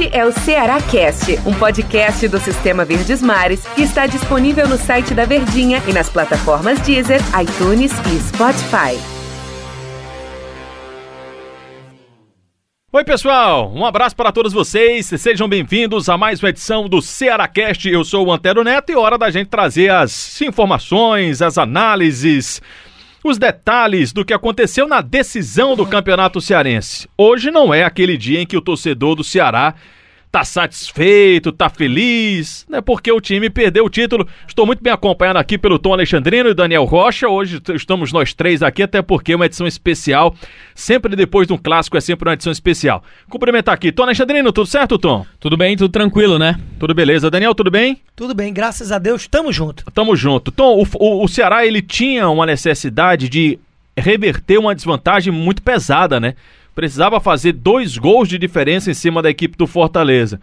Este é o Ceará Cast, um podcast do Sistema Verdes Mares que está disponível no site da Verdinha e nas plataformas Deezer, iTunes e Spotify. Oi, pessoal! Um abraço para todos vocês. Sejam bem-vindos a mais uma edição do Cearacast. Eu sou o Antero Neto e é hora da gente trazer as informações, as análises, os detalhes do que aconteceu na decisão do Campeonato Cearense. Hoje não é aquele dia em que o torcedor do Ceará tá satisfeito, tá feliz, né? Porque o time perdeu o título. Estou muito bem acompanhado aqui pelo Tom Alexandrino e Daniel Rocha. Hoje estamos nós três aqui, até porque é uma edição especial. Sempre depois de um clássico é sempre uma edição especial. Cumprimentar aqui. Tom Alexandrino, tudo certo, Tom? Tudo bem, tudo tranquilo, né? Tudo beleza. Daniel, tudo bem? Tudo bem, graças a Deus, tamo junto. Tamo junto. Tom, o, o, o Ceará, ele tinha uma necessidade de reverter uma desvantagem muito pesada, né? Precisava fazer dois gols de diferença em cima da equipe do Fortaleza.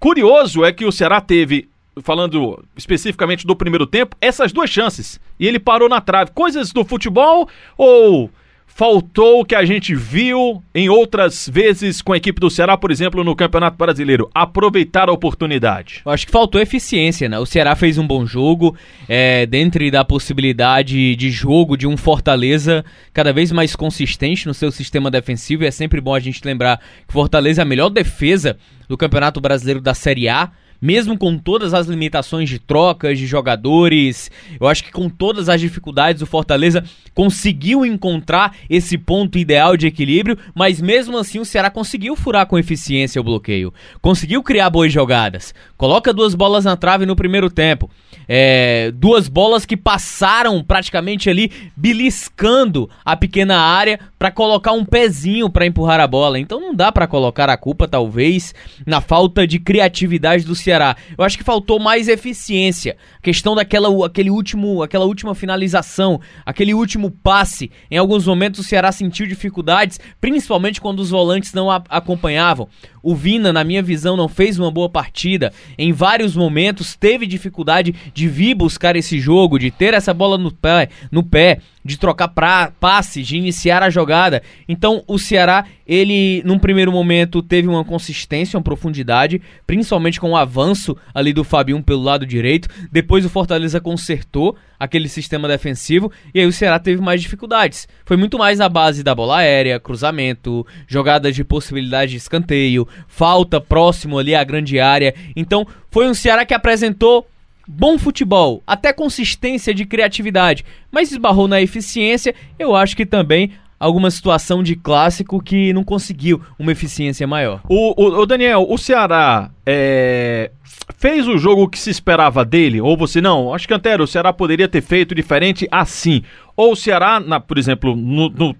Curioso é que o Ceará teve, falando especificamente do primeiro tempo, essas duas chances. E ele parou na trave. Coisas do futebol ou faltou o que a gente viu em outras vezes com a equipe do Ceará, por exemplo, no Campeonato Brasileiro, aproveitar a oportunidade? Eu acho que faltou eficiência, né? O Ceará fez um bom jogo, é, dentro da possibilidade de jogo de um Fortaleza cada vez mais consistente no seu sistema defensivo, e é sempre bom a gente lembrar que Fortaleza é a melhor defesa do Campeonato Brasileiro da Série A, mesmo com todas as limitações de trocas de jogadores, eu acho que com todas as dificuldades o Fortaleza conseguiu encontrar esse ponto ideal de equilíbrio, mas mesmo assim o Ceará conseguiu furar com eficiência o bloqueio, conseguiu criar boas jogadas, coloca duas bolas na trave no primeiro tempo, é, duas bolas que passaram praticamente ali beliscando a pequena área para colocar um pezinho para empurrar a bola, então não dá para colocar a culpa talvez na falta de criatividade do Ceará Ceará. Eu acho que faltou mais eficiência. A questão daquela aquele último, aquela última finalização, aquele último passe. Em alguns momentos o Ceará sentiu dificuldades, principalmente quando os volantes não a acompanhavam. O Vina, na minha visão, não fez uma boa partida. Em vários momentos teve dificuldade de vir buscar esse jogo, de ter essa bola no pé, no pé de trocar pra, passes, de iniciar a jogada. Então o Ceará, ele num primeiro momento teve uma consistência, uma profundidade, principalmente com o avanço ali do Fabinho pelo lado direito. Depois o Fortaleza consertou aquele sistema defensivo e aí o Ceará teve mais dificuldades. Foi muito mais na base da bola aérea, cruzamento, jogadas de possibilidade de escanteio, falta próximo ali à grande área. Então foi um Ceará que apresentou bom futebol, até consistência de criatividade, mas esbarrou na eficiência, eu acho que também alguma situação de clássico que não conseguiu uma eficiência maior. O, o, o Daniel, o Ceará é, fez o jogo que se esperava dele? Ou você não? Acho que Antero, o Ceará poderia ter feito diferente assim. Ou o Ceará, na, por exemplo, no, no,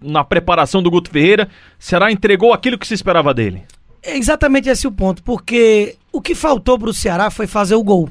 na preparação do Guto Ferreira, o Ceará entregou aquilo que se esperava dele? É exatamente esse o ponto, porque o que faltou para o Ceará foi fazer o gol.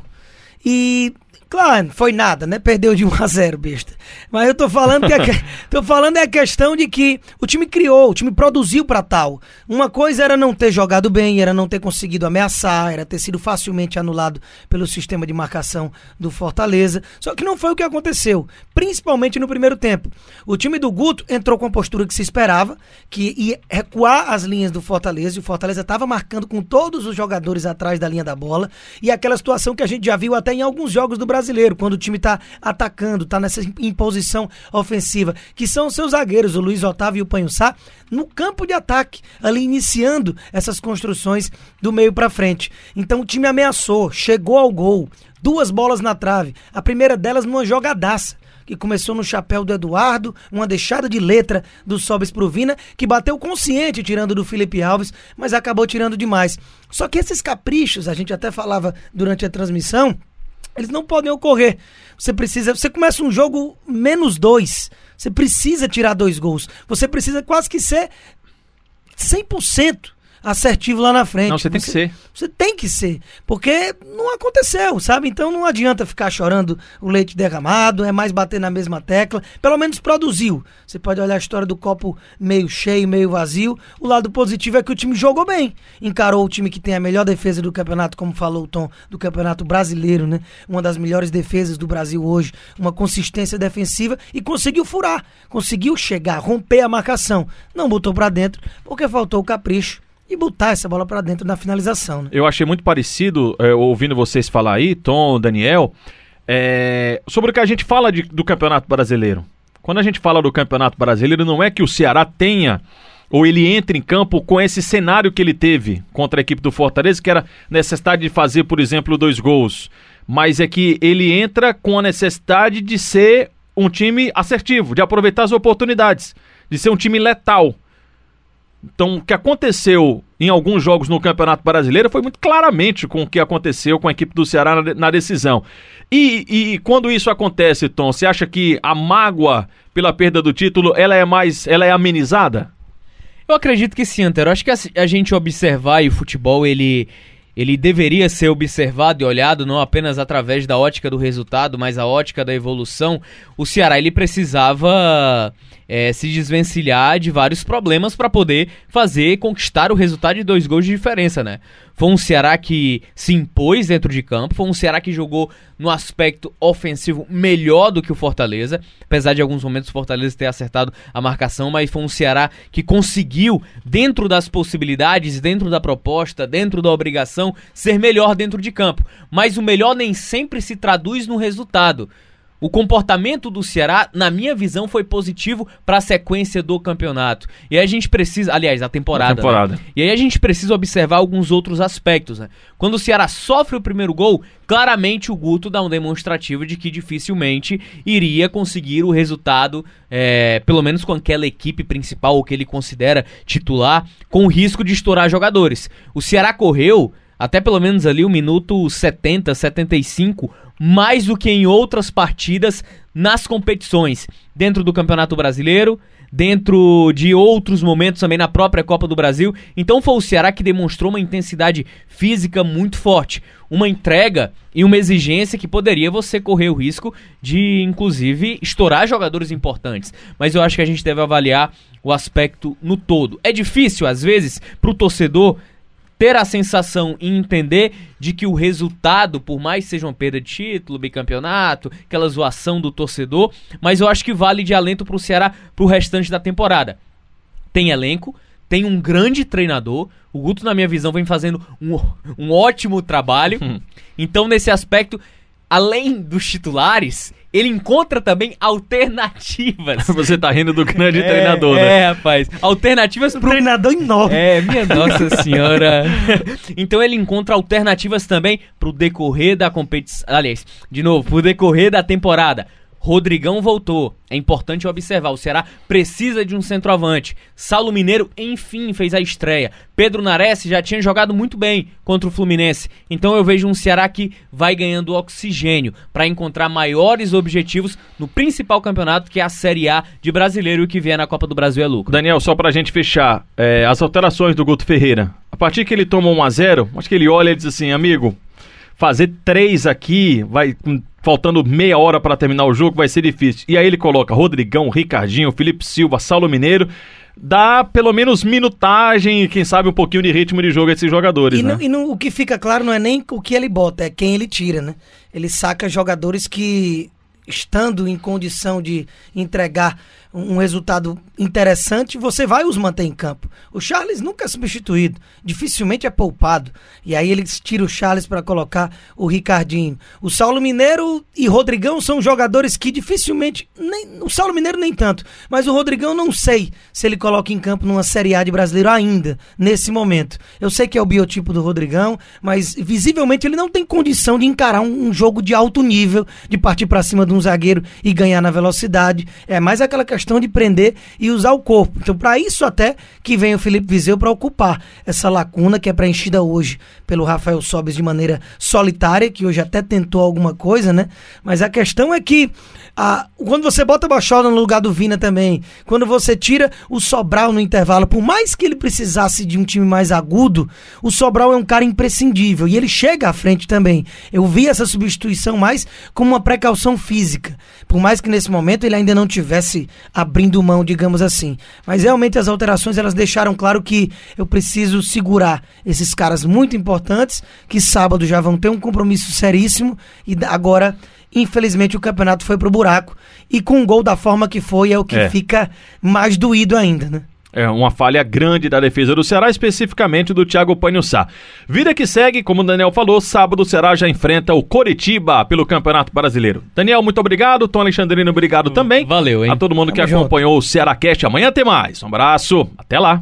E Claro, foi nada, né? Perdeu de 1 a 0, besta. Mas eu tô falando que, é que tô falando é a questão de que o time criou, o time produziu para tal. Uma coisa era não ter jogado bem, era não ter conseguido ameaçar, era ter sido facilmente anulado pelo sistema de marcação do Fortaleza. Só que não foi o que aconteceu, principalmente no primeiro tempo. O time do Guto entrou com a postura que se esperava, que ia recuar as linhas do Fortaleza, e o Fortaleza estava marcando com todos os jogadores atrás da linha da bola, e aquela situação que a gente já viu até em alguns jogos do Brasil brasileiro, quando o time está atacando, está nessa imposição ofensiva, que são os seus zagueiros, o Luiz Otávio e o Panhussá, no campo de ataque, ali iniciando essas construções do meio para frente. Então o time ameaçou, chegou ao gol, duas bolas na trave, a primeira delas numa jogadaça que começou no chapéu do Eduardo, uma deixada de letra do Sobes pro Vina, que bateu consciente tirando do Felipe Alves, mas acabou tirando demais. Só que esses caprichos, a gente até falava durante a transmissão, eles não podem ocorrer. Você precisa. Você começa um jogo menos dois. Você precisa tirar dois gols. Você precisa quase que ser 100% assertivo lá na frente. Não, você tem você, que ser. Você tem que ser. Porque não aconteceu, sabe? Então não adianta ficar chorando o leite derramado, é mais bater na mesma tecla. Pelo menos produziu. Você pode olhar a história do copo meio cheio, meio vazio. O lado positivo é que o time jogou bem. Encarou o time que tem a melhor defesa do campeonato, como falou o Tom, do campeonato brasileiro, né? Uma das melhores defesas do Brasil hoje. Uma consistência defensiva e conseguiu furar. Conseguiu chegar, romper a marcação. Não botou para dentro porque faltou o capricho e botar essa bola para dentro na finalização. Né? Eu achei muito parecido, é, ouvindo vocês falar aí, Tom, Daniel, é, sobre o que a gente fala de, do Campeonato Brasileiro. Quando a gente fala do Campeonato Brasileiro, não é que o Ceará tenha ou ele entre em campo com esse cenário que ele teve contra a equipe do Fortaleza, que era necessidade de fazer, por exemplo, dois gols. Mas é que ele entra com a necessidade de ser um time assertivo, de aproveitar as oportunidades, de ser um time letal. Então, o que aconteceu em alguns jogos no Campeonato Brasileiro foi muito claramente com o que aconteceu com a equipe do Ceará na, decisão. E, e, quando isso acontece, Tom, você acha que a mágoa pela perda do título ela é mais, ela é amenizada? Eu acredito que sim, Antero. Acho que a, a gente observar e o futebol ele ele deveria ser observado e olhado não apenas através da ótica do resultado, mas a ótica da evolução. O Ceará ele precisava é, se desvencilhar de vários problemas para poder fazer conquistar o resultado de dois gols de diferença, né? Foi um Ceará que se impôs dentro de campo, foi um Ceará que jogou no aspecto ofensivo melhor do que o Fortaleza, apesar de alguns momentos o Fortaleza ter acertado a marcação, mas foi um Ceará que conseguiu, dentro das possibilidades, dentro da proposta, dentro da obrigação, ser melhor dentro de campo. Mas o melhor nem sempre se traduz no resultado. O comportamento do Ceará, na minha visão, foi positivo para a sequência do campeonato. E aí a gente precisa, aliás, a temporada. A temporada. Né? E aí a gente precisa observar alguns outros aspectos. Né? Quando o Ceará sofre o primeiro gol, claramente o Guto dá um demonstrativo de que dificilmente iria conseguir o resultado, é, pelo menos com aquela equipe principal, que ele considera titular, com o risco de estourar jogadores. O Ceará correu até pelo menos ali o minuto 70, 75, mais do que em outras partidas nas competições, dentro do Campeonato Brasileiro, dentro de outros momentos também na própria Copa do Brasil. Então foi o Ceará que demonstrou uma intensidade física muito forte, uma entrega e uma exigência que poderia você correr o risco de, inclusive, estourar jogadores importantes. Mas eu acho que a gente deve avaliar o aspecto no todo. É difícil, às vezes, para o torcedor ter a sensação e entender de que o resultado, por mais seja uma perda de título, bicampeonato, aquela zoação do torcedor, mas eu acho que vale de alento pro Ceará pro restante da temporada. Tem elenco, tem um grande treinador. O Guto, na minha visão, vem fazendo um, um ótimo trabalho. Hum. Então, nesse aspecto, além dos titulares, ele encontra também alternativas. Você tá rindo do grande é, treinador, né? É, rapaz. Alternativas pro. treinador enorme. É, minha nossa senhora. então ele encontra alternativas também pro decorrer da competição. Aliás, de novo, pro decorrer da temporada. Rodrigão voltou. É importante observar, o Ceará precisa de um centroavante. Saulo Mineiro, enfim, fez a estreia. Pedro Nares já tinha jogado muito bem contra o Fluminense. Então eu vejo um Ceará que vai ganhando oxigênio para encontrar maiores objetivos no principal campeonato, que é a Série A de brasileiro e o que vier na Copa do Brasil é lucro. Daniel, só pra gente fechar, é, as alterações do Guto Ferreira. A partir que ele toma 1 a 0 acho que ele olha e diz assim, amigo, fazer três aqui, vai faltando meia hora para terminar o jogo, vai ser difícil. E aí ele coloca Rodrigão, Ricardinho, Felipe Silva, Saulo Mineiro. Dá pelo menos minutagem e quem sabe um pouquinho de ritmo de jogo a esses jogadores, e né? E o que fica claro não é nem o que ele bota, é quem ele tira, né? Ele saca jogadores que, estando em condição de entregar um resultado interessante, você vai os manter em campo. O Charles nunca é substituído, dificilmente é poupado. E aí eles tiram o Charles para colocar o Ricardinho. O Saulo Mineiro e Rodrigão são jogadores que dificilmente. Nem, o Saulo Mineiro nem tanto. Mas o Rodrigão não sei se ele coloca em campo numa Série A de brasileiro ainda, nesse momento. Eu sei que é o biotipo do Rodrigão, mas visivelmente ele não tem condição de encarar um, um jogo de alto nível, de partir para cima de um zagueiro e ganhar na velocidade. É mais aquela questão questão de prender e usar o corpo. Então, para isso até que vem o Felipe Vizeu para ocupar essa lacuna que é preenchida hoje pelo Rafael Sobes de maneira solitária, que hoje até tentou alguma coisa, né? Mas a questão é que a, quando você bota Bachola no lugar do Vina também, quando você tira o Sobral no intervalo, por mais que ele precisasse de um time mais agudo, o Sobral é um cara imprescindível e ele chega à frente também. Eu vi essa substituição mais como uma precaução física, por mais que nesse momento ele ainda não tivesse abrindo mão, digamos assim. Mas realmente as alterações elas deixaram claro que eu preciso segurar esses caras muito importantes que sábado já vão ter um compromisso seríssimo e agora Infelizmente o campeonato foi pro buraco. E com um gol da forma que foi é o que é. fica mais doído ainda, né? É uma falha grande da defesa do Ceará, especificamente do Thiago Panhussá. Vida que segue, como o Daniel falou, sábado o Ceará já enfrenta o Coritiba pelo Campeonato Brasileiro. Daniel, muito obrigado. Tom Alexandrino, obrigado também. Valeu, hein? A todo mundo que Tamo acompanhou o Ceará Cast. Amanhã tem mais. Um abraço. Até lá.